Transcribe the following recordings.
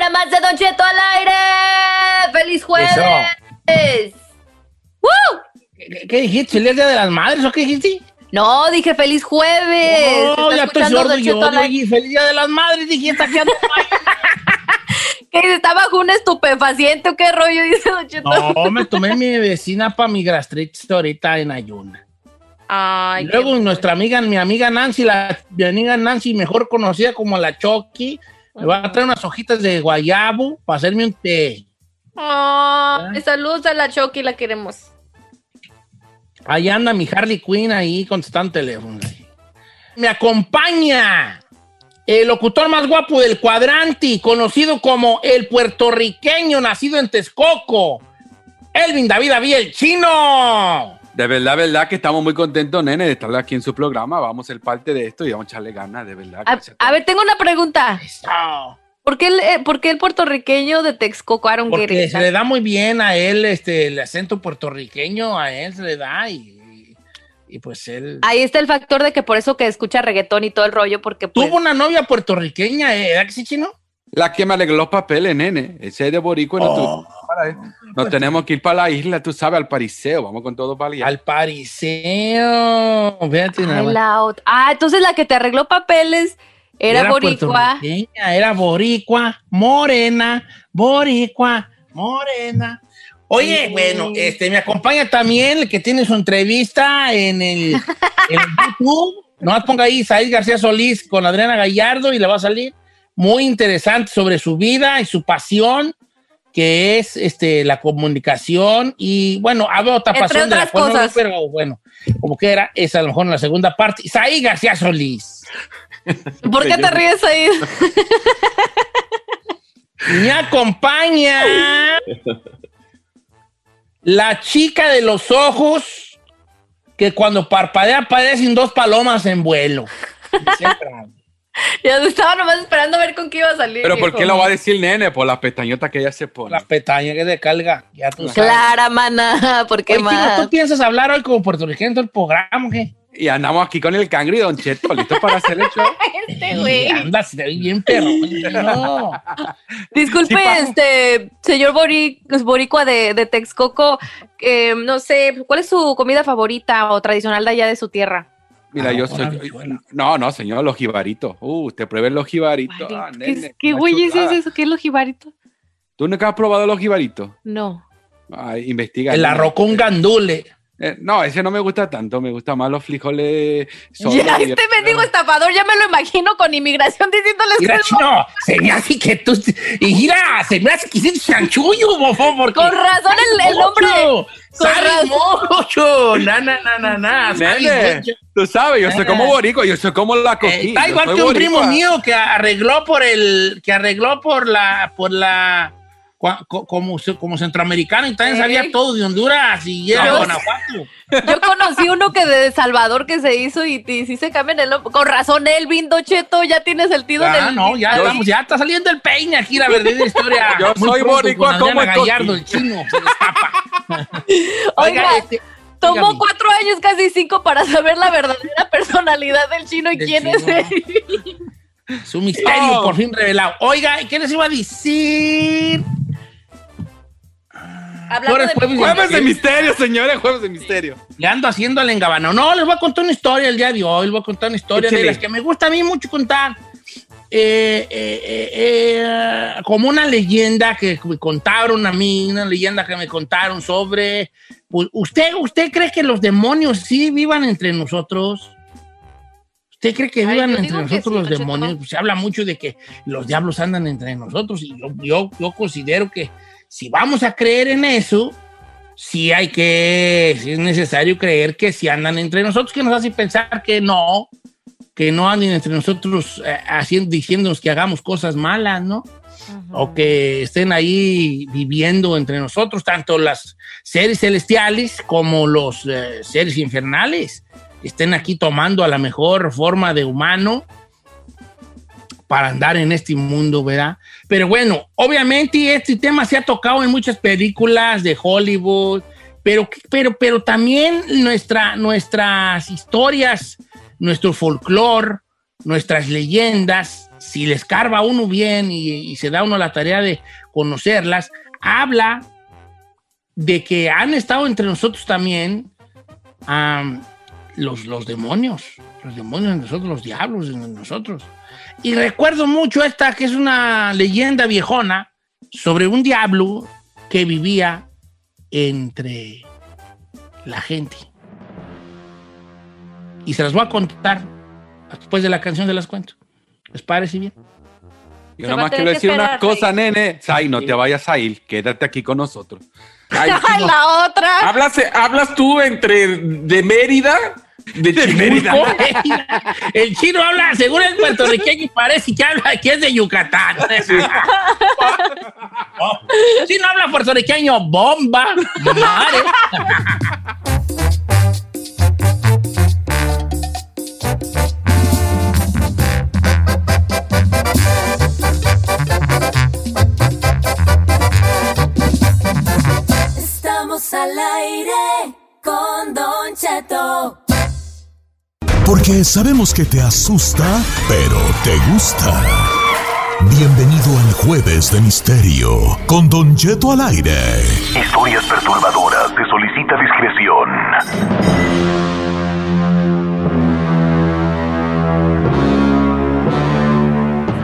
Hora más de Don Cheto al aire. ¡Feliz jueves! ¡Woo! ¿Qué, qué dijiste? ¿El día de las madres o qué dijiste? No, dije feliz jueves. No, ya estoy sordo yo. Yo dije, feliz día de las madres. Dije, está quedando ¿Qué? ¿Está bajo un estupefaciente o qué rollo dice Don Cheto? No, me tomé mi vecina para mi gastritis ahorita en ayuna. Ay, luego nuestra amiga, mi amiga Nancy, la, mi amiga Nancy, mejor conocida como la Chucky, me va a traer unas hojitas de guayabo para hacerme un té. Ay, saludos a la Chucky, la queremos. Ahí anda mi Harley Quinn ahí contestando teléfono. Me acompaña el locutor más guapo del cuadrante, conocido como el puertorriqueño nacido en Texcoco, Elvin David Avía, el chino. De verdad, verdad que estamos muy contentos, nene, de estar aquí en su programa. Vamos a ser parte de esto y vamos a echarle ganas, de verdad. A, ver, tengo una pregunta. Eso. ¿Por qué el, eh, por qué el puertorriqueño de Texcoco, Aaron Porque Guerrero? se le da muy bien a él este, el acento puertorriqueño, a él se le da y, y pues él... Ahí está el factor de que por eso que escucha reggaetón y todo el rollo, porque pues, Tuvo una novia puertorriqueña, ¿eh? ¿verdad que sí, chino? La que me arregló los papeles, nene. Ese es de Boricua. y no Oh. para- Nos tenemos que ir para la isla, tú sabes, al pariseo. Vamos con todo para allá. Al pariseo. Fíjate nada más. la Ah, entonces la que te arregló papeles era, boricua. Era boricua, morena, boricua, morena. Oye, Sí. bueno, este, me acompaña también el que tiene su entrevista en el, en YouTube. Nomás ponga ahí Said García Solís con Adriana Gallardo y le va a salir muy interesante sobre su vida y su pasión, que es este, la comunicación. Y bueno, había otra Entre pasión de la cual no- cosas. pero bueno, como que era, es a lo mejor en la segunda parte. Said García Solís. ¿Por qué te ríes ahí? Me acompaña la chica de los ojos que cuando parpadea parecen dos palomas en vuelo. Siempre. Ya estaba nomás esperando a ver con qué iba a salir. Pero ¿por qué lo va a decir, nene? Por las pestañotas que ella se pone. La pestaña que se carga, ya tú sabes. Clara, mana, ¿por qué Oye, más? ¿tú piensas hablar hoy como puertorriqueño en todo el programa o qué? Y andamos aquí con el cangri y Don Cheto, listos para hacer el show. Este güey. Andas te ves bien perro. No. Disculpe, Sí, este, señor Bori- Boricua de, de Texcoco, eh, no sé, ¿cuál es su comida favorita o tradicional de allá de su tierra? Mira, Ah, yo soy. No, no, señor, los jibaritos. Uh, usted pruebe los jibaritos. Ah, ¿Qué, nene, qué güey es eso? ¿Qué es los jibaritos? ¿Tú nunca has probado los jibaritos? No. Ay, investiga. El arroz con gandule. Eh, no, ese no me gusta tanto. Me gusta más los frijoles Ya, este mendigo estafador, ya me lo imagino con inmigración diciéndoles que Mira, es chino, se me hace que tú. Y mira, se me hace que hiciste chanchullo, bofón, porque. Con razón el, el hombre. Mucho, con. Na, na, na, na, na. Nene, tú sabes, yo soy como boricua, yo soy como la Eh, está igual que un boricua. primo mío que arregló por el. que arregló por la. por la. Como, como centroamericano y también sabía todo de Honduras y era. Guanajuato. Yo conocí uno que de Salvador que se hizo y, y sí se cambian el nombre. Con razón, Elvin Docheto, ya tiene sentido en Ya, el. no, ya estamos, ya está saliendo el peine aquí la verdadera historia. Yo Muy soy boricua como Gallardo, el chino, se. Oiga, este, Tomó dígame. cuatro años, casi cinco, para saber la verdadera personalidad del chino y Del quién chino. es él. Su misterio Oh. por fin revelado. Oiga, ¿y ¿qué les iba a decir? Hablando de jueves de Jueves de misterio, señores, jueves de misterio. Le ando haciendo al engabano. No, les voy a contar una historia el día de hoy. Les voy a contar una historia de las que me gusta a mí mucho contar. Eh, eh, eh, eh, como una leyenda que me contaron a mí, una leyenda que me contaron sobre. pues, ¿Usted, ¿Usted cree que los demonios sí vivan entre nosotros? ¿Usted cree que Ay, vivan entre nosotros sí, los demonios? Pues se habla mucho de que los diablos andan entre nosotros y yo, yo, yo considero que si vamos a creer en eso, sí hay que, sí es necesario creer que si andan entre nosotros, que nos hace pensar que no, que no anden entre nosotros eh, haciendo, diciéndonos que hagamos cosas malas, ¿no? O que estén ahí viviendo entre nosotros, tanto las seres celestiales como los eh, seres infernales, estén aquí tomando a la mejor forma de humano para andar en este mundo, ¿verdad? Pero bueno, obviamente este tema se ha tocado en muchas películas de Hollywood, pero, pero, pero también nuestra, nuestras historias, nuestro folclore, nuestras leyendas, si les carva uno bien y, se da uno la tarea de conocerlas, habla de que han estado entre nosotros también am, los, los demonios, los demonios en nosotros, los diablos en nosotros. Y recuerdo mucho esta que es una leyenda viejona sobre un diablo que vivía entre la gente. Y se las voy a contar después de la canción se las cuento. ¿Les parece bien? Yo Se va nomás a tener quiero que decir una cosa, nene. Sai, no te vayas a ir. Quédate aquí con nosotros. Ay, Ay, la otra. ¿Hablas, ¿Hablas tú entre de Mérida, de? El chino habla, según el puertorriqueño, parece que habla que es de Yucatán. Oh, Si no habla puertorriqueño, bomba, madre. Estamos al aire con Don Cheto. Porque sabemos que te asusta, pero te gusta. Bienvenido al Jueves de Misterio con Don Cheto al aire. Historias perturbadoras. Se solicita discreción.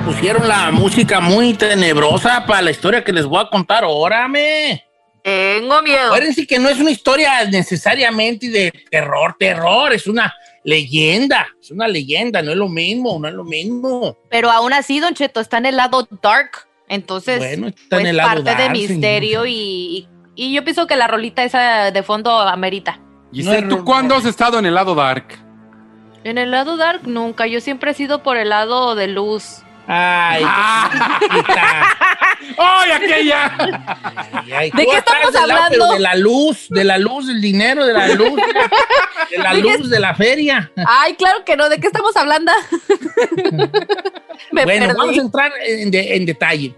Pusieron la música muy tenebrosa para la historia que les voy a contar. Órame. Tengo miedo. Acuérdense que no es una historia necesariamente de terror, terror, es una leyenda, es una leyenda, no es lo mismo, no es lo mismo. Pero aún así, Don Cheto, está en el lado dark. Entonces, Bueno, está en pues el lado parte de misterio y, y, y yo pienso que la rolita esa de fondo amerita. Giselle, No ¿tú cuándo has estado en el lado dark? En el lado dark nunca, yo siempre he sido por el lado de luz. Ay, Ah. ¡Ay, aquella! Ay, ay, ¿De qué estamos hablando? de la luz, de la luz, del dinero, de la luz, de la ¿De qué luz de la feria. Ay, claro que no, ¿de qué estamos hablando? Me bueno, perdí. vamos a entrar en, de- en detalle.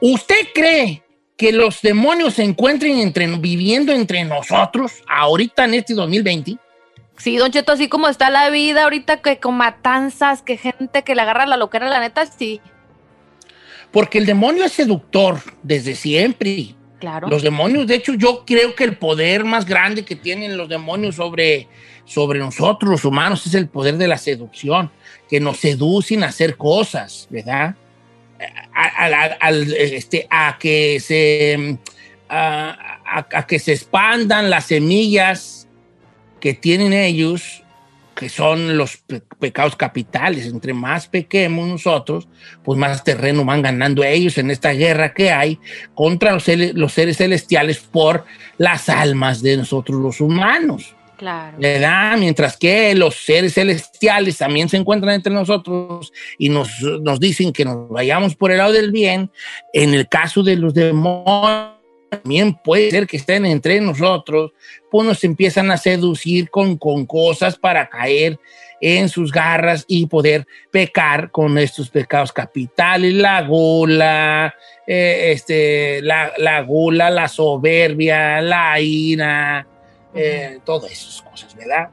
¿Usted cree que los demonios se encuentren entre, viviendo entre nosotros ahorita en este 2020? Sí, Don Cheto, así como está la vida ahorita, que con matanzas, que gente que le agarra la loquera, la neta, sí, Porque el demonio es seductor desde siempre. claro. Los demonios, de hecho, yo creo que el poder más grande que tienen los demonios sobre, sobre nosotros, los humanos, es el poder de la seducción, que nos seducen a hacer cosas, ¿verdad? A, a- a- al, este, a que se a- a que se expandan las semillas que tienen ellos, que son los pe- pecados capitales. Entre más pequemos nosotros, pues más terreno van ganando ellos en esta guerra que hay contra los seres celestiales por las almas de nosotros los humanos. Claro. ¿verdad? Mientras que los seres celestiales también se encuentran entre nosotros y nos, nos dicen que nos vayamos por el lado del bien, en el caso de los demonios, también puede ser que estén entre nosotros, pues nos empiezan a seducir con, con cosas para caer en sus garras y poder pecar con estos pecados capitales, la gula, eh, este, la, la gula, la soberbia, la ira, eh, todas esas cosas, ¿verdad?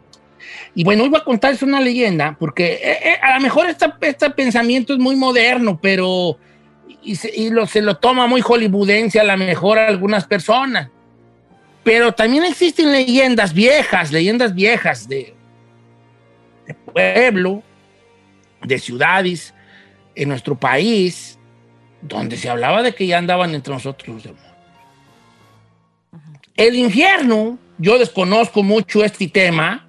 Y bueno, hoy voy a contarles una leyenda, porque eh, eh, a lo mejor este pensamiento es muy moderno, pero y, se, y lo, se lo toma muy hollywoodense a lo mejor a algunas personas. Pero también existen leyendas viejas, leyendas viejas de, de pueblo, de ciudades en nuestro país, donde se hablaba de que ya andaban entre nosotros los demonios. El infierno, yo desconozco mucho este tema,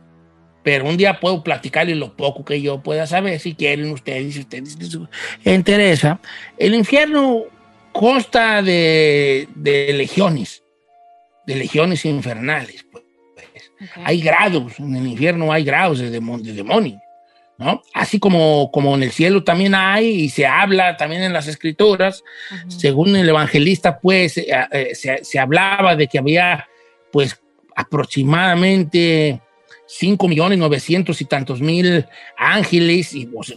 pero un día puedo platicarles lo poco que yo pueda saber, si quieren ustedes, si ustedes les interesa. El infierno consta de, de legiones, de legiones infernales. Pues. Hay grados, en el infierno hay grados de, demo- de demonios. ¿no? Así como, como en el cielo también hay y se habla también en las escrituras, según el evangelista, pues eh, eh, se, se hablaba de que había pues aproximadamente 5 millones 900 y tantos mil ángeles, y, sea,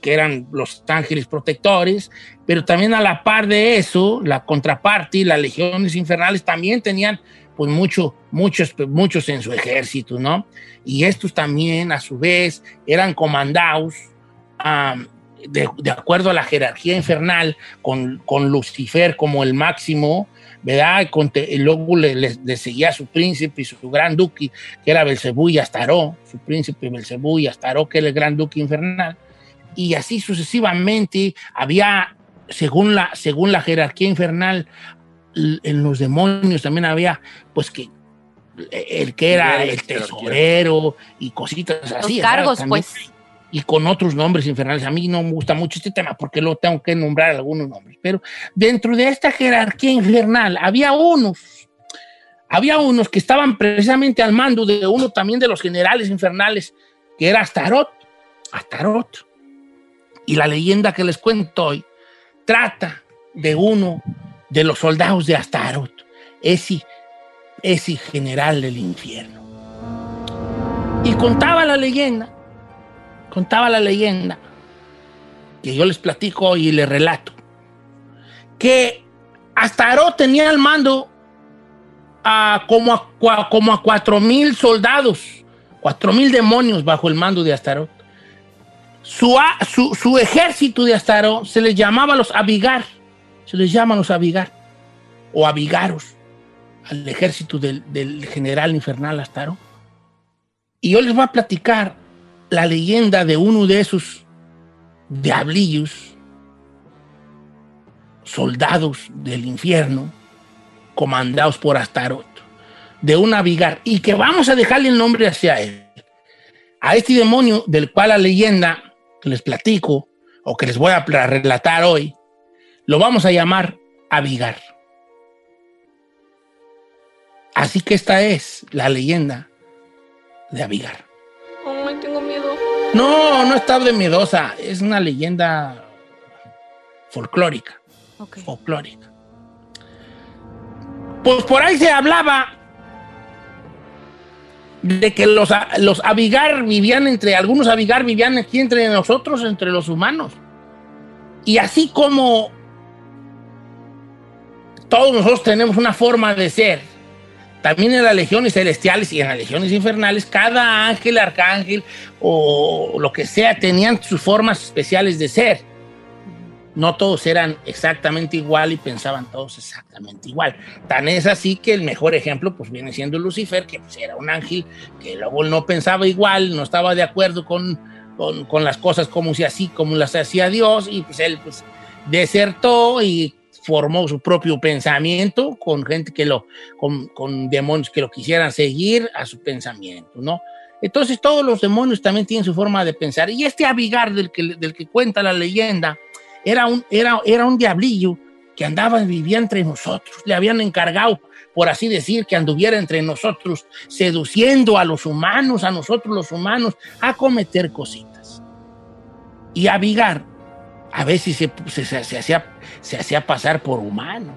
que, eran los ángeles protectores, pero también a la par de eso, la contraparte, las legiones infernales también tenían pues mucho, muchos, muchos en su ejército, ¿no? Y estos también, a su vez, eran comandados de, de acuerdo a la jerarquía infernal, con, con Lucifer como el máximo, ¿verdad? Y, con te- y luego le, le- le seguía su príncipe y su, gran duque, que era Belcebú y Astaró, su príncipe Belcebú y Astaró, que era el gran duque infernal. Y así sucesivamente había, según la, según la jerarquía infernal, en los demonios también había, pues que el que era el tesorero y cositas Los así. ¿verdad? cargos, También pues. Y con otros nombres infernales. A mí no me gusta mucho este tema porque luego tengo que nombrar algunos nombres. Pero dentro de esta jerarquía infernal había unos, había unos que estaban precisamente al mando de uno también de los generales infernales, que era Astarot. Astarot. Y la leyenda que les cuento hoy trata de uno de los soldados de Astarot, ese, ese general del infierno. Y contaba la leyenda contaba la leyenda, que yo les platico y les relato, que Astarot tenía al mando a como a, como a cuatro mil soldados, cuatro mil demonios bajo el mando de Astarot. Su, su, su ejército de Astarot se les llamaba los Abigar, se les llaman los Abigar, o Abigaros, al ejército del, del general infernal Astarot. Y yo les voy a platicar la leyenda de uno de esos diablillos, soldados del infierno, comandados por Astarot, de un Abigar, y que vamos a dejarle el nombre hacia él. A este demonio del cual la leyenda que les platico, o que les voy a relatar hoy, lo vamos a llamar Abigar. Así que esta es la leyenda de Abigar. No, no está de miedosa. Es una leyenda folclórica. Folclórica. Pues por ahí se hablaba de que los, los Abigar vivían entre, algunos Abigar vivían aquí entre nosotros, entre los humanos. Y así como todos nosotros tenemos una forma de ser, también en las legiones celestiales y en las legiones infernales, cada ángel, arcángel o lo que sea tenían sus formas especiales de ser. No todos eran exactamente igual y pensaban todos exactamente igual. Tan es así que el mejor ejemplo pues viene siendo Lucifer, que pues, era un ángel que luego no pensaba igual, no estaba de acuerdo con, con, con las cosas como se así, como las hacía Dios, y pues él pues desertó y formó su propio pensamiento con gente que lo, con, con demonios que lo quisieran seguir a su pensamiento, ¿no? Entonces todos los demonios también tienen su forma de pensar. Y este Abigar del que, del que cuenta la leyenda era un, era, era un diablillo que andaba, vivía entre nosotros. Le habían encargado, por así decir, que anduviera entre nosotros, seduciendo a los humanos, a nosotros los humanos, a cometer cositas. Y Abigar a veces se, se- se- hacía pasar por humano.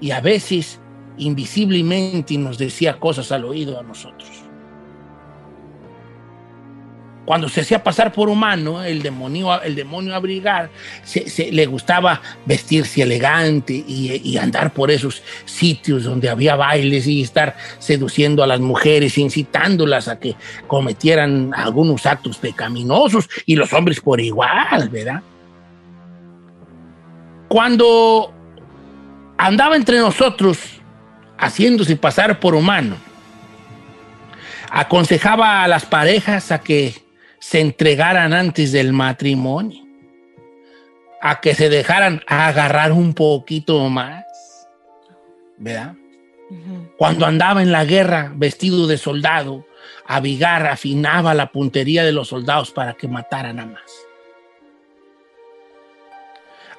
Y a veces, invisiblemente, nos decía cosas al oído a nosotros. Cuando se hacía pasar por humano, el demonio, el demonio abrigar, se, se- le gustaba vestirse elegante y, y andar por esos sitios donde había bailes y estar seduciendo a las mujeres, incitándolas a que cometieran algunos actos pecaminosos y los hombres por igual, ¿verdad? Cuando andaba entre nosotros, haciéndose pasar por humano, aconsejaba a las parejas a que se entregaran antes del matrimonio, a que se dejaran agarrar un poquito más, ¿verdad? Cuando andaba en la guerra vestido de soldado, Abigar afinaba la puntería de los soldados para que mataran a más.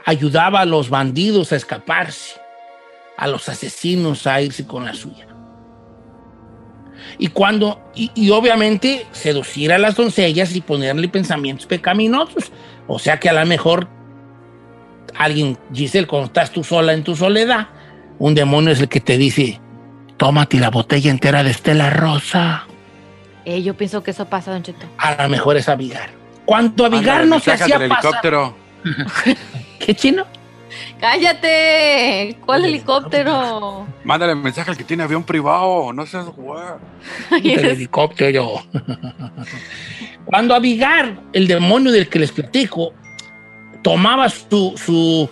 Ayudaba a los bandidos a escaparse, a los asesinos a irse con la suya. Y cuando, y, y obviamente seducir a las doncellas y ponerle pensamientos pecaminosos. O sea que a lo mejor alguien, Giselle, cuando estás tú sola en tu soledad, un demonio es el que te dice, tómate la botella entera de Estela Rosa. Eh, yo pienso que eso pasa, Don Cheto. A lo mejor es Abigar. Cuando Mándale no se hacía pasar... helicóptero. ¿Qué chino? ¡Cállate! ¿Cuál helicóptero? Mándale mensaje al que tiene avión privado. No seas güey. El helicóptero. Cuando Abigar, el demonio del que les platico, tomaba su, su,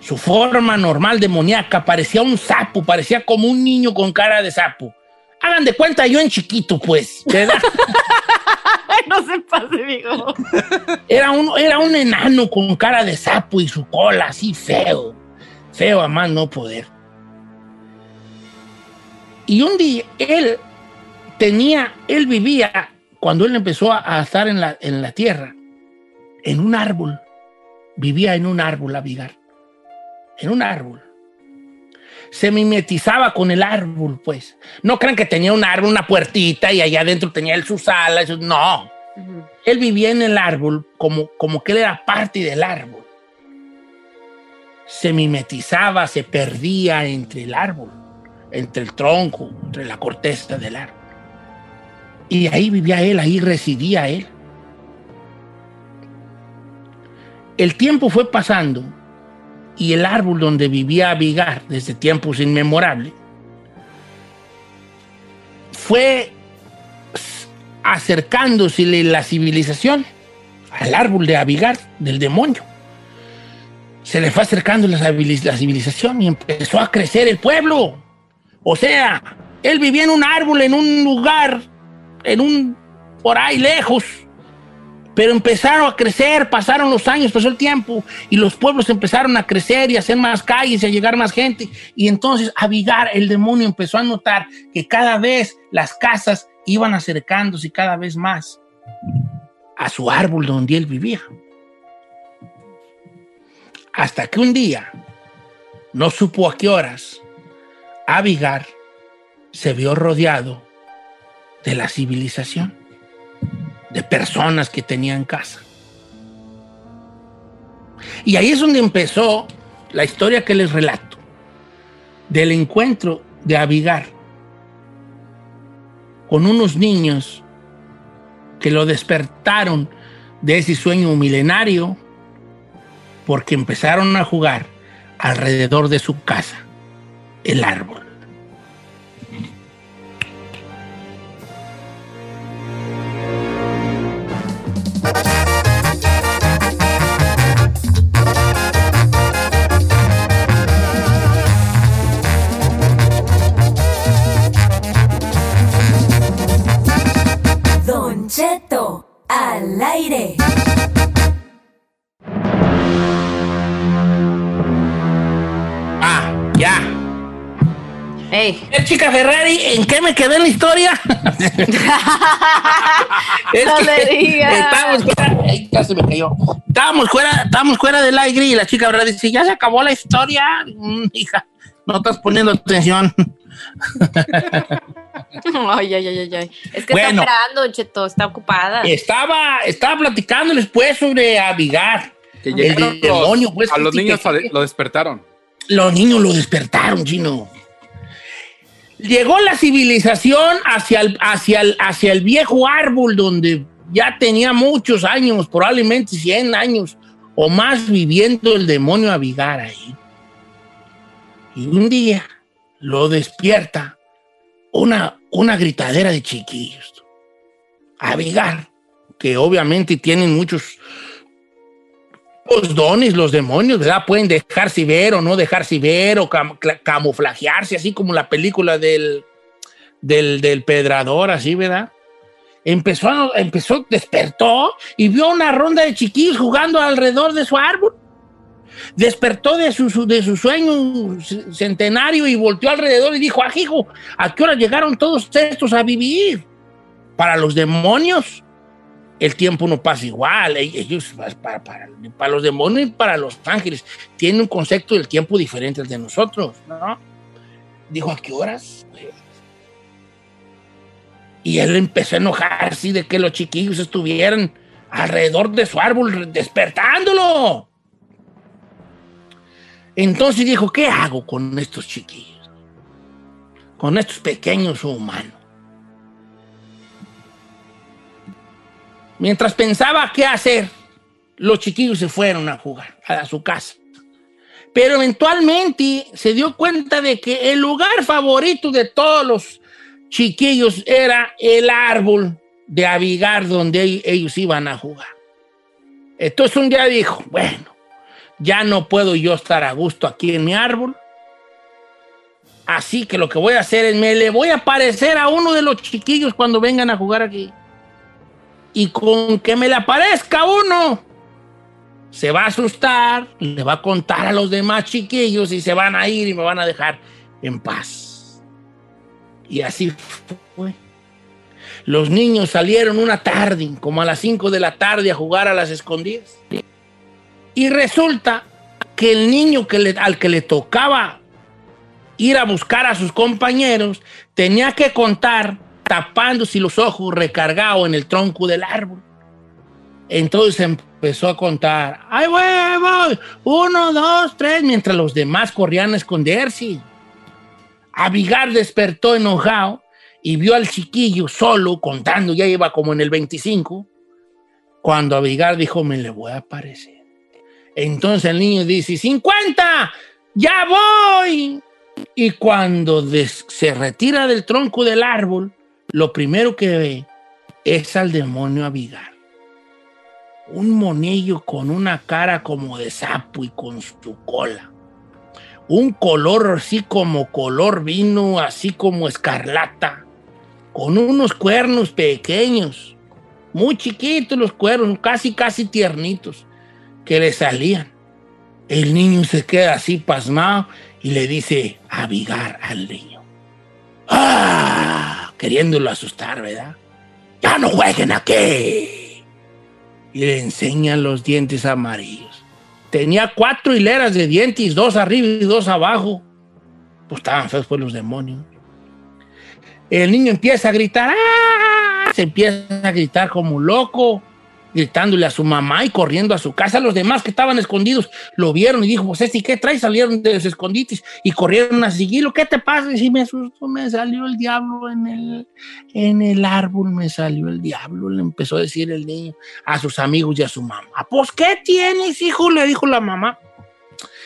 su forma normal demoníaca, parecía un sapo, parecía como un niño con cara de sapo. Hagan de cuenta yo en chiquito, pues, ¿verdad? no se pase, digo. Era un, era un enano con cara de sapo y su cola así feo. Feo a más no poder. Y un día él tenía, él vivía, cuando él empezó a, estar en la, en la tierra, en un árbol. Vivía en un árbol, Abigar. En un árbol. Se mimetizaba con el árbol, pues. No crean que tenía un árbol, una puertita y allá adentro tenía él sus alas. No. Él vivía en el árbol como, como que él era parte del árbol. Se mimetizaba, se perdía entre el árbol, entre el tronco, entre la corteza del árbol. Y ahí vivía él, ahí residía él. El tiempo fue pasando y el árbol donde vivía Abigar desde tiempos inmemorables fue acercándose la civilización al árbol de Abigar, del demonio. Se le fue acercando la civilización y empezó a crecer el pueblo. O sea, él vivía en un árbol, en un lugar, en un, por ahí lejos. Pero empezaron a crecer, pasaron los años, pasó el tiempo y los pueblos empezaron a crecer y a hacer más calles y a llegar más gente. Y entonces Abigar, el demonio, empezó a notar que cada vez las casas iban acercándose cada vez más a su árbol donde él vivía. Hasta que un día, no supo a qué horas, Abigar se vio rodeado de la civilización, de personas que tenían casa. Y ahí es donde empezó la historia que les relato, del encuentro de Abigar con unos niños que lo despertaron de ese sueño milenario porque empezaron a jugar alrededor de su casa, el árbol. Eh, chica Ferrari, ¿en qué me quedé en la historia? Es No le digas. Estábamos fuera, ay, ya se me cayó. Estábamos fuera, estábamos fuera del aire y la chica Ferrari dice, ya se acabó la historia. Mm, hija, no estás poniendo atención. Ay, ay, ay, ay, ay. Es que Bueno. está operando, Cheto, está ocupada. Estaba, estaba platicándoles pues sobre Abigar. Que el llegaron de- demonio, los- pues, a los niños que- lo despertaron. Los niños lo despertaron, chino. Llegó la civilización hacia el, hacia el, hacia el viejo árbol donde ya tenía muchos años, probablemente 100 años o más viviendo el demonio Abigar ahí. Y un día lo despierta una, una gritadera de chiquillos. Abigar, que obviamente tienen muchos Los dones, los demonios, ¿verdad? Pueden dejarse ver o no dejarse ver o cam- camuflajearse, así como la película del, del, del pedrador, así, ¿verdad? Empezó, a- empezó, despertó y vio una ronda de chiquillos jugando alrededor de su árbol. Despertó de su, de su sueño centenario y volteó alrededor y dijo, ah, ¿a qué hora llegaron todos estos a vivir? Para los demonios, el tiempo no pasa igual. E- Ellos, para, para- para los demonios y para los ángeles, tienen un concepto del tiempo diferente al de nosotros, ¿no? Dijo, ¿a qué horas? Y él empezó a enojarse de que los chiquillos estuvieran alrededor de su árbol despertándolo. Entonces dijo, ¿qué hago con estos chiquillos? Con estos pequeños humanos. Mientras pensaba qué hacer, los chiquillos se fueron a jugar a su casa. Pero eventualmente se dio cuenta de que el lugar favorito de todos los chiquillos era el árbol de Abigar donde ellos iban a jugar. Entonces un día dijo, bueno, ya no puedo yo estar a gusto aquí en mi árbol. Así que lo que voy a hacer es me le voy a aparecer a uno de los chiquillos cuando vengan a jugar aquí. Y con que me le aparezca uno, se va a asustar, le va a contar a los demás chiquillos y se van a ir y me van a dejar en paz. Y así fue. Los niños salieron una tarde, como a las 5 de la tarde, a jugar a las escondidas. Y resulta que el niño que le- al que le tocaba ir a buscar a sus compañeros tenía que contar tapándose los ojos recargado en el tronco del árbol. Entonces empezó a contar, ¡ay, voy, voy! Uno, dos, tres, mientras los demás corrían a esconderse. Abigar despertó enojado y vio al chiquillo solo contando, ya iba como en el 25, cuando Abigar dijo, me le voy a aparecer. Entonces el niño dice, ¡50! ¡Ya voy! Y cuando se retira del tronco del árbol, lo primero que ve es al demonio Abigar. Un monillo con una cara como de sapo y con su cola. Un color así como color vino, así como escarlata. Con unos cuernos pequeños. Muy chiquitos los cuernos, casi, casi tiernitos, que le salían. El niño se queda así pasmado y le dice Abigar al niño. ¡Ah! Queriéndolo asustar, ¿verdad? ¡Ya no jueguen aquí! Y le enseñan los dientes amarillos. Tenía cuatro hileras de dientes, dos arriba y dos abajo. Pues estaban feos por los demonios. El niño empieza a gritar, ¡ah! Se empieza a gritar como un loco, gritándole a su mamá y corriendo a su casa. Los demás que estaban escondidos lo vieron y dijo, pues este, ¿qué traes? Salieron de los escondites y corrieron a seguirlo. ¿Qué te pasa? Y si me asustó, me salió el diablo en el, en el árbol, me salió el diablo, le empezó a decir el niño a sus amigos y a su mamá. Pues, ¿qué tienes, hijo? Le dijo la mamá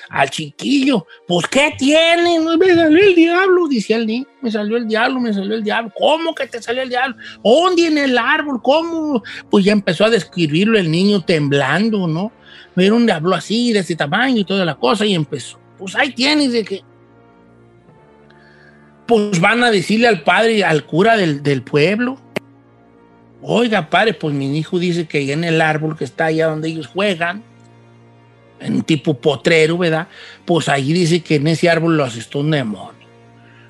al chiquillo. Pues, ¿qué tienes? Me salió el diablo, decía el niño. Me salió el diablo, me salió el diablo. ¿Cómo que te salió el diablo? ¿Dónde en el árbol? ¿Cómo? Pues ya empezó a describirlo el niño temblando, ¿no? Era un diablo así, de este tamaño y toda la cosa, y empezó. Pues ahí tienes de que. Pues van a decirle al padre, al cura del, del pueblo. Oiga, padre, pues mi hijo dice que en el árbol que está allá donde ellos juegan, en un tipo potrero, ¿verdad? Pues ahí dice que en ese árbol lo asustó un demonio.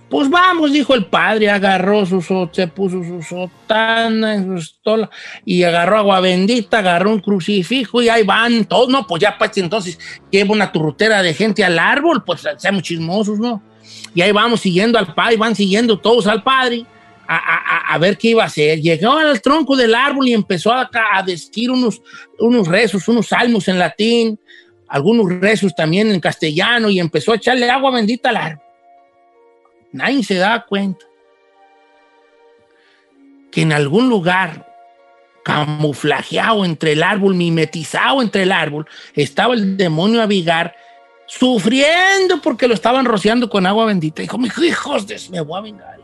Pues vamos, dijo el padre, agarró su so- se puso su sotana, su estola, y agarró agua bendita, agarró un crucifijo y ahí van todos, no, pues ya pues entonces lleva una turrutera de gente al árbol, pues seamos chismosos, ¿no? Y ahí vamos siguiendo al padre, van siguiendo todos al padre a- a- a ver qué iba a hacer. Llegó al tronco del árbol y empezó a, a decir unos, unos rezos, unos salmos en latín, algunos rezos también en castellano y empezó a echarle agua bendita al árbol. Nadie se da cuenta que en algún lugar camuflajeado entre el árbol, mimetizado entre el árbol, estaba el demonio Abigar sufriendo porque lo estaban rociando con agua bendita. Dijo, "Mis hijos, me voy a vengar".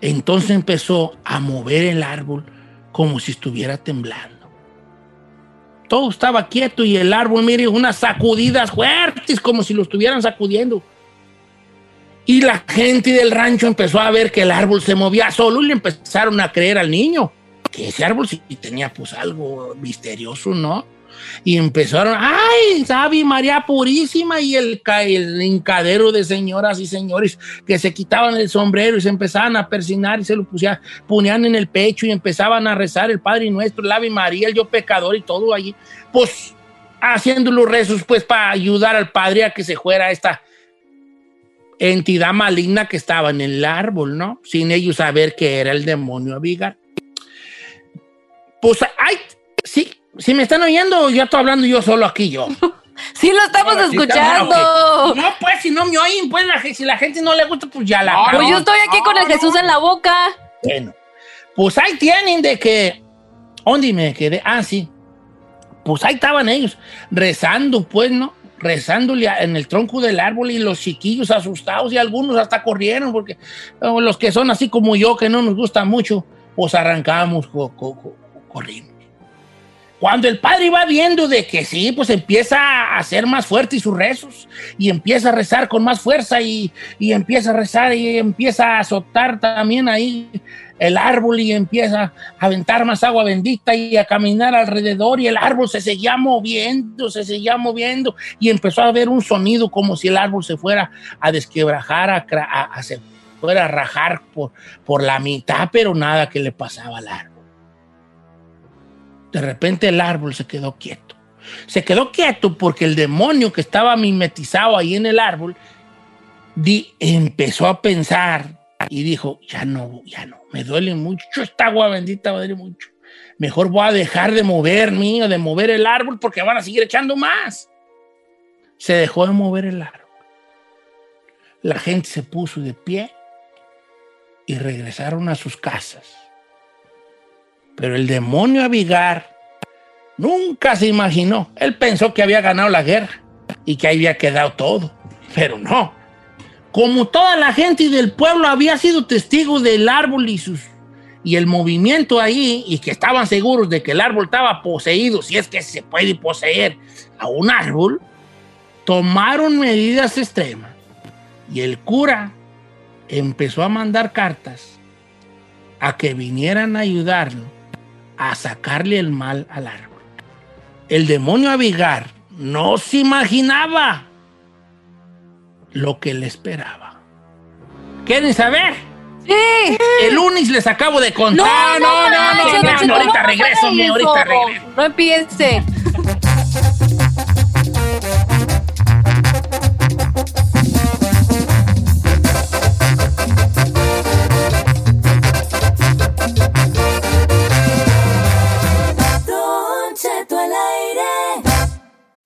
Entonces empezó a mover el árbol como si estuviera temblando. Todo estaba quieto y el árbol, mire, unas sacudidas fuertes, como si lo estuvieran sacudiendo. Y la gente del rancho empezó a ver que el árbol se movía solo y le empezaron a creer al niño que ese árbol sí tenía pues algo misterioso, ¿no? Y empezaron, ay, Sabi María Purísima y el, el hincadero de señoras y señores que se quitaban el sombrero y se empezaban a persinar y se lo pusían, ponían en el pecho y empezaban a rezar el Padre Nuestro, el Ave María, el Yo Pecador y todo allí. Pues haciendo los rezos pues para ayudar al Padre a que se fuera esta entidad maligna que estaba en el árbol, ¿no? Sin ellos saber que era el demonio Abigar. Pues, ay, sí, si me están oyendo, yo estoy hablando yo solo aquí, yo. Sí, lo estamos Ahora sí, escuchando. No, pues, si no me oyen, pues, la si la gente no le gusta, pues ya la... Pues yo estoy aquí con el Jesús en la boca. Bueno, pues ahí tienen de que... ¿Dónde me quedé? Ah, sí. Pues ahí estaban ellos, rezando, pues, ¿no? Rezándole en el tronco del árbol y los chiquillos asustados y algunos hasta corrieron porque oh, los que son así como yo, que no nos gusta mucho, pues arrancamos, co- co- co- corrimos. Cuando el padre va viendo de que sí, pues empieza a hacer más fuertes sus rezos y empieza a rezar con más fuerza y, y empieza a rezar y empieza a azotar también ahí el árbol y empieza a aventar más agua bendita y a caminar alrededor y el árbol se seguía moviendo, se seguía moviendo y empezó a haber un sonido como si el árbol se fuera a desquebrajar, a, a- a se fuera a rajar por, por la mitad, pero nada que le pasaba al árbol. De repente el árbol se quedó quieto. Se quedó quieto porque el demonio que estaba mimetizado ahí en el árbol di- empezó a pensar y dijo, ya no, ya no, me duele mucho esta agua bendita, me duele mucho. Mejor voy a dejar de mover mío, de mover el árbol porque van a seguir echando más. Se dejó de mover el árbol. La gente se puso de pie y regresaron a sus casas. Pero el demonio Abigar nunca se imaginó. Él pensó que había ganado la guerra y que ahí había quedado todo. Pero no. Como toda la gente del pueblo había sido testigo del árbol y sus y el movimiento ahí y que estaban seguros de que el árbol estaba poseído, si es que se puede poseer a un árbol, tomaron medidas extremas. Y el cura empezó a mandar cartas a que vinieran a ayudarlo a sacarle el mal al árbol. El demonio Abigar no se imaginaba lo que le esperaba. ¿Quieren saber? Sí. El lunes les acabo de contar. No, no, no, no, ahorita regreso, no, mi, no, ahorita no, regreso. No empiece.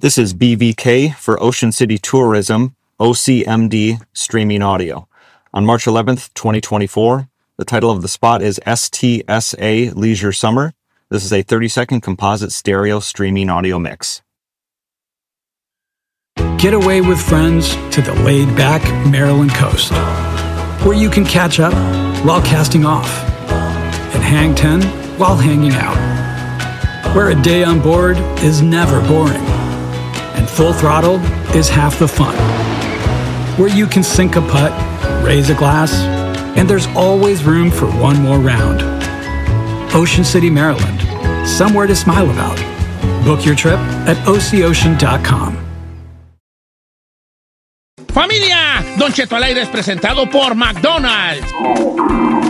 This is BVK for Ocean City Tourism, OCMD Streaming Audio. On March 11th, 2024, the title of the spot is STSA Leisure Summer. This is a 30 second composite stereo streaming audio mix. Get away with friends to the laid back Maryland coast, where you can catch up while casting off, and hang 10 while hanging out, where a day on board is never boring, and full throttle is half the fun. Where you can sink a putt, raise a glass, and there's always room for one more round. Ocean City, Maryland, somewhere to smile about. Book your trip at oceocean.com. Familia, Don Cheto al aire es presentado por McDonald's.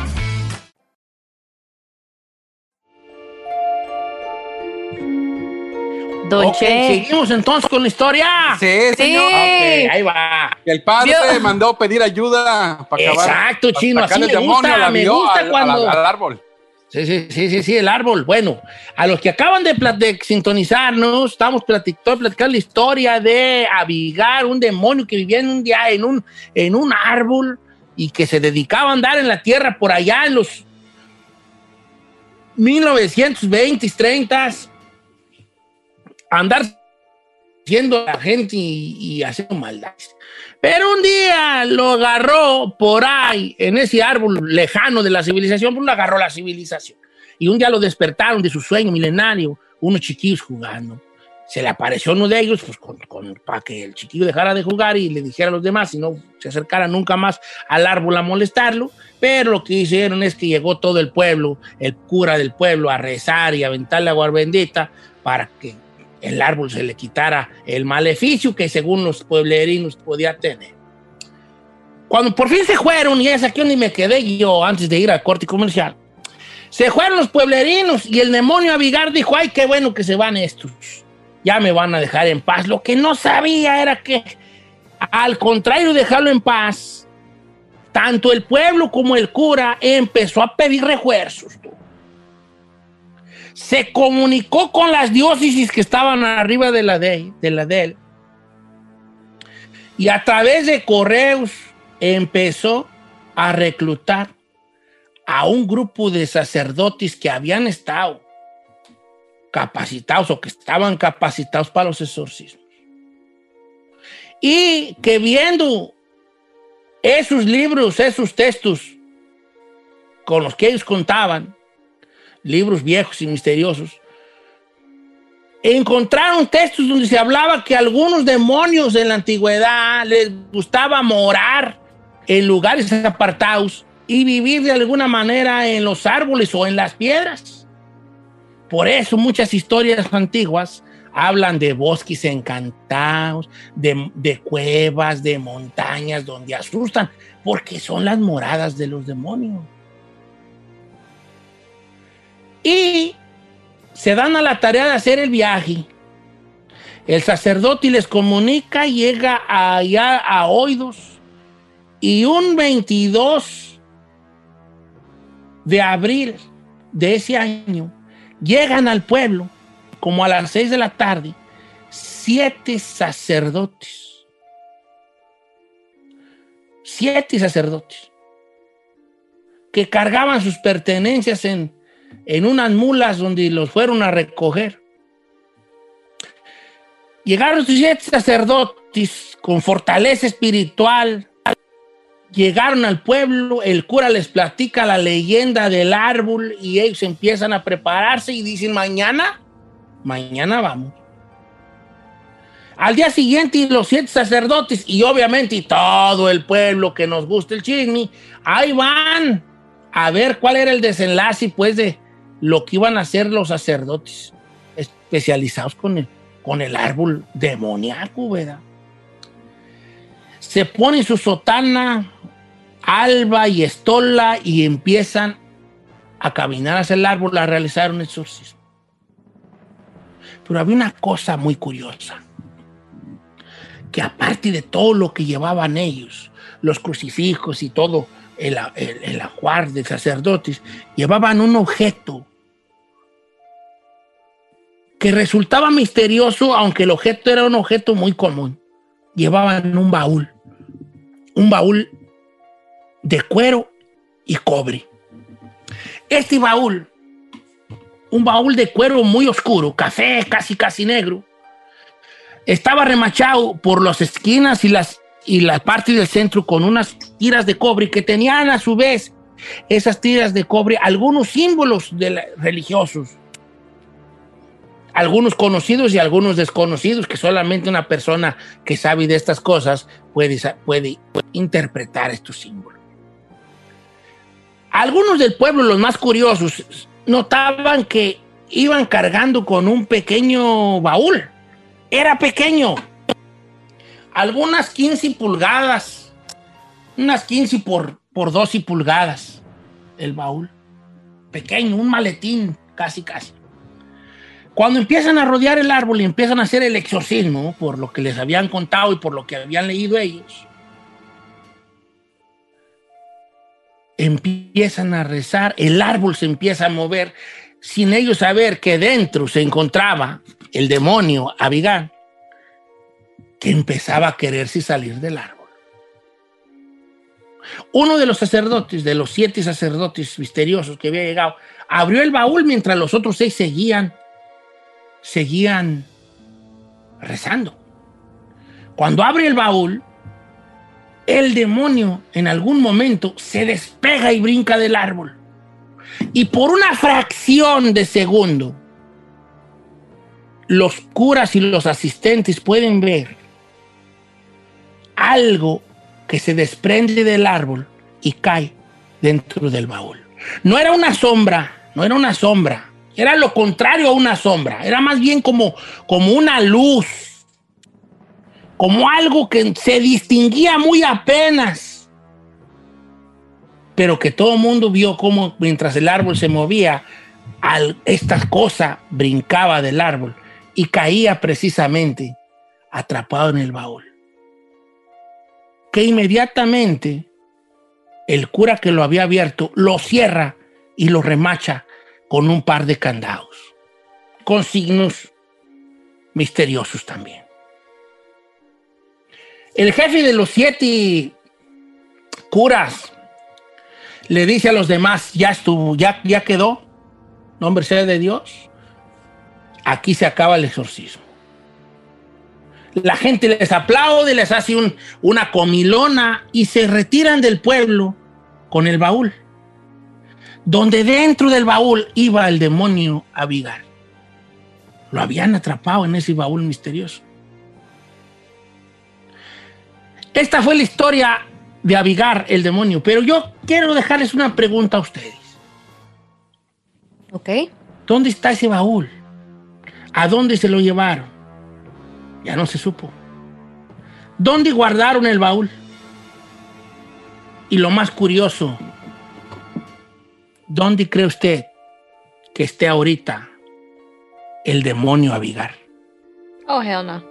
Don Ok, Che. seguimos entonces con la historia. Sí, señor. Ok, ahí va. El padre Vio- mandó pedir ayuda para acabar. Exacto, para chino, sacarle así me el demonio gusta, a la me vio- gusta al- cuando- al- al árbol. Sí, sí, sí, sí, sí, el árbol. Bueno, a los que acaban de, plat- de sintonizarnos, estamos platicando, platicando la historia de Abigar, un demonio que vivía en un día en un, en un árbol y que se dedicaba a andar en la tierra por allá en los 1920s, 30s, a andar siendo la gente y, y haciendo maldades. Pero un día lo agarró por ahí, en ese árbol lejano de la civilización, pues lo agarró la civilización. Y un día lo despertaron de su sueño milenario, unos chiquillos jugando. Se le apareció uno de ellos, pues con, con- para que el chiquillo dejara de jugar y le dijera a los demás, y no se acercara nunca más al árbol a molestarlo. Pero lo que hicieron es que llegó todo el pueblo, el cura del pueblo, a rezar y a aventarle agua bendita para que el árbol se le quitara el maleficio que según los pueblerinos podía tener. Cuando por fin se fueron, y es aquí donde me quedé yo antes de ir al corte comercial, se fueron los pueblerinos y el demonio Abigar dijo, ay, qué bueno que se van estos, ya me van a dejar en paz. Lo que no sabía era que, al contrario de dejarlo en paz, tanto el pueblo como el cura empezó a pedir refuerzos. tú. Se comunicó con las diócesis que estaban arriba de la de, él. Y a través de correos empezó a reclutar a un grupo de sacerdotes que habían estado capacitados o que estaban capacitados para los exorcismos. Y que viendo esos libros, esos textos con los que ellos contaban, libros viejos y misteriosos, encontraron textos donde se hablaba que algunos demonios en la antigüedad les gustaba morar en lugares apartados y vivir de alguna manera en los árboles o en las piedras. Por eso muchas historias antiguas hablan de bosques encantados, de, de cuevas, de montañas donde asustan, porque son las moradas de los demonios. Y se dan a la tarea de hacer el viaje. El sacerdote les comunica, llega allá a oídos y un 22 de abril de ese año llegan al pueblo como a las 6 de la tarde siete sacerdotes. Siete sacerdotes que cargaban sus pertenencias en, en unas mulas donde los fueron a recoger. Llegaron siete sacerdotes con fortaleza espiritual. Llegaron al pueblo, el cura les platica la leyenda del árbol y ellos empiezan a prepararse y dicen, mañana, mañana vamos. Al día siguiente los siete sacerdotes y obviamente todo el pueblo que nos gusta el chisme, ahí van a ver cuál era el desenlace pues de lo que iban a hacer los sacerdotes especializados con el, con el árbol demoníaco, ¿verdad? Se ponen su sotana, alba y estola y empiezan a caminar hacia el árbol a realizar un exorcismo. Pero había una cosa muy curiosa, que aparte de todo lo que llevaban ellos, los crucifijos y todo el, el, el ajuar de sacerdotes, llevaban un objeto que resultaba misterioso, aunque el objeto era un objeto muy común. llevaban un baúl, un baúl de cuero y cobre. Este baúl, un baúl de cuero muy oscuro, café, casi casi negro, estaba remachado por las esquinas y las y la parte del centro con unas tiras de cobre que tenían a su vez esas tiras de cobre algunos símbolos religiosos. Algunos conocidos y algunos desconocidos que solamente una persona que sabe de estas cosas puede, puede interpretar estos símbolos. Algunos del pueblo, los más curiosos, notaban que iban cargando con un pequeño baúl. Era pequeño. Algunas 15 pulgadas. Unas 15 por, por 12 pulgadas. El baúl. Pequeño, un maletín, casi, casi. Cuando empiezan a rodear el árbol y empiezan a hacer el exorcismo, por lo que les habían contado y por lo que habían leído ellos, empiezan a rezar, el árbol se empieza a mover sin ellos saber que dentro se encontraba el demonio Abigail, que empezaba a quererse salir del árbol. Uno de los sacerdotes, de los siete sacerdotes misteriosos que había llegado, abrió el baúl mientras los otros seis seguían, seguían rezando. Cuando abre el baúl, el demonio en algún momento se despega y brinca del árbol. Y por una fracción de segundo, los curas y los asistentes pueden ver algo que se desprende del árbol y cae dentro del baúl. No era una sombra, no era una sombra, era lo contrario a una sombra, era más bien como, como una luz. Como algo que se distinguía muy apenas, pero que todo el mundo vio como mientras el árbol se movía, esta cosa brincaba del árbol y caía precisamente atrapado en el baúl. Que inmediatamente el cura que lo había abierto lo cierra y lo remacha con un par de candados, con signos misteriosos también. El jefe de los siete curas le dice a los demás, ya estuvo, ya, ya quedó, nombre sea de Dios, aquí se acaba el exorcismo. La gente les aplaude, les hace una comilona y se retiran del pueblo con el baúl, donde dentro del baúl iba el demonio Abigar. Lo habían atrapado en ese baúl misterioso. Esta fue la historia de Abigar, el demonio. Pero yo quiero dejarles una pregunta a ustedes. Ok. ¿Dónde está ese baúl? ¿A dónde se lo llevaron? Ya no se supo. ¿Dónde guardaron el baúl? Y lo más curioso, ¿dónde cree usted que esté ahorita el demonio Abigar? Oh, hell no.